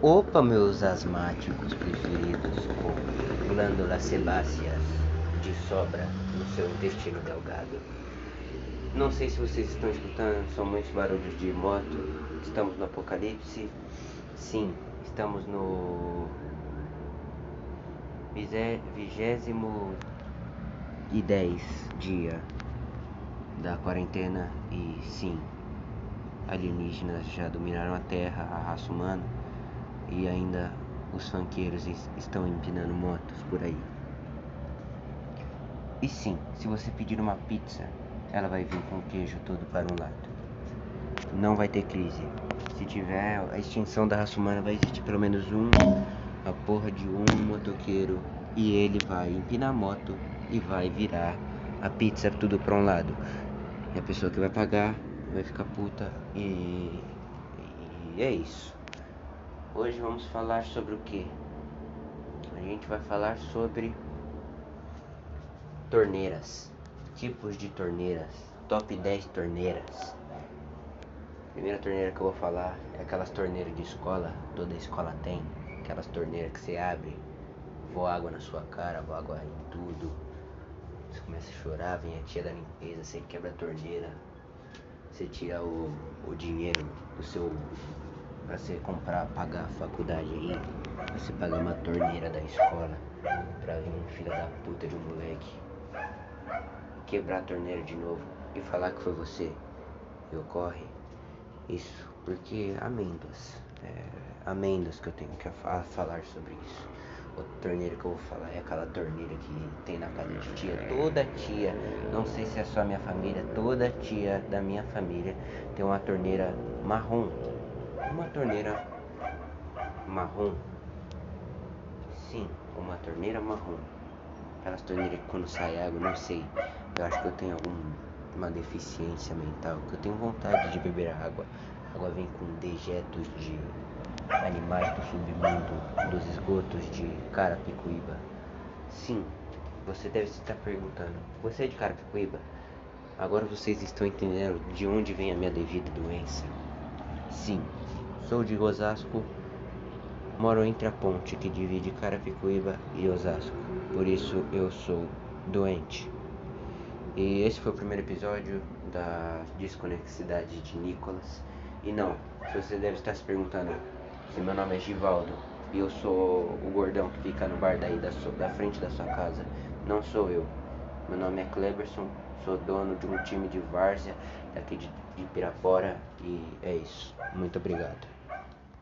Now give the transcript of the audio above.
Opa, meus asmáticos preferidos com glândulas sebáceas de sobra no seu intestino delgado. Não sei se vocês estão escutando, são muitos barulhos de moto. Estamos no apocalipse. Sim, estamos no vigésimo e dez dia da quarentena e sim, alienígenas já dominaram a Terra, a raça humana e ainda os funkeiros estão empinando motos por aí. E sim, se você pedir uma pizza, ela vai vir com queijo todo para um lado. Não vai ter crise. Se tiver a extinção da raça humana, vai existir pelo menos um, a porra de um motoqueiro e ele vai empinar a moto e vai virar a pizza tudo para um lado. E a pessoa que vai pagar vai ficar puta e, e é isso. Hoje vamos falar sobre o que? A gente vai falar sobre torneiras, tipos de torneiras, top 10 torneiras. A primeira torneira que eu vou falar é aquelas torneiras de escola, toda escola tem, aquelas torneiras que você abre, voa água na sua cara, voa água em tudo. Você começa a chorar, vem a tia da limpeza, você quebra a torneira, você tira o, o dinheiro do seu para você comprar, pagar a faculdade aí, você pagar uma torneira da escola pra vir um filho da puta de um moleque quebrar a torneira de novo e falar que foi você. E ocorre isso porque amêndoas é, amêndoas que eu tenho que falar sobre isso. Outra torneira que eu vou falar é aquela torneira que tem na casa de tia. Toda tia não sei se é só minha família toda tia da minha família tem uma torneira marrom uma torneira marrom. Sim, uma torneira marrom. Aquelas torneiras que quando sai água, não sei. Eu acho que eu tenho alguma deficiência mental. Que eu tenho vontade de beber água. A água vem com dejetos de animais do submundo, dos esgotos de Carapicuíba. Sim, você deve estar perguntando: você é de Carapicuíba? Agora vocês estão entendendo de onde vem a minha devida doença? Sim, Sou de Osasco, moro entre a ponte que divide Carapicuíba e Osasco, por isso eu sou doente. E esse foi o primeiro episódio da desconexidade de Nicolas. E não, se você deve estar se perguntando se meu nome é Givaldo e eu sou o gordão que fica no bar daí da, sua, da frente da sua casa, não sou eu. Meu nome é Cleberson, sou dono de um time de várzea daqui de, de Pirapora e é isso. Muito obrigado.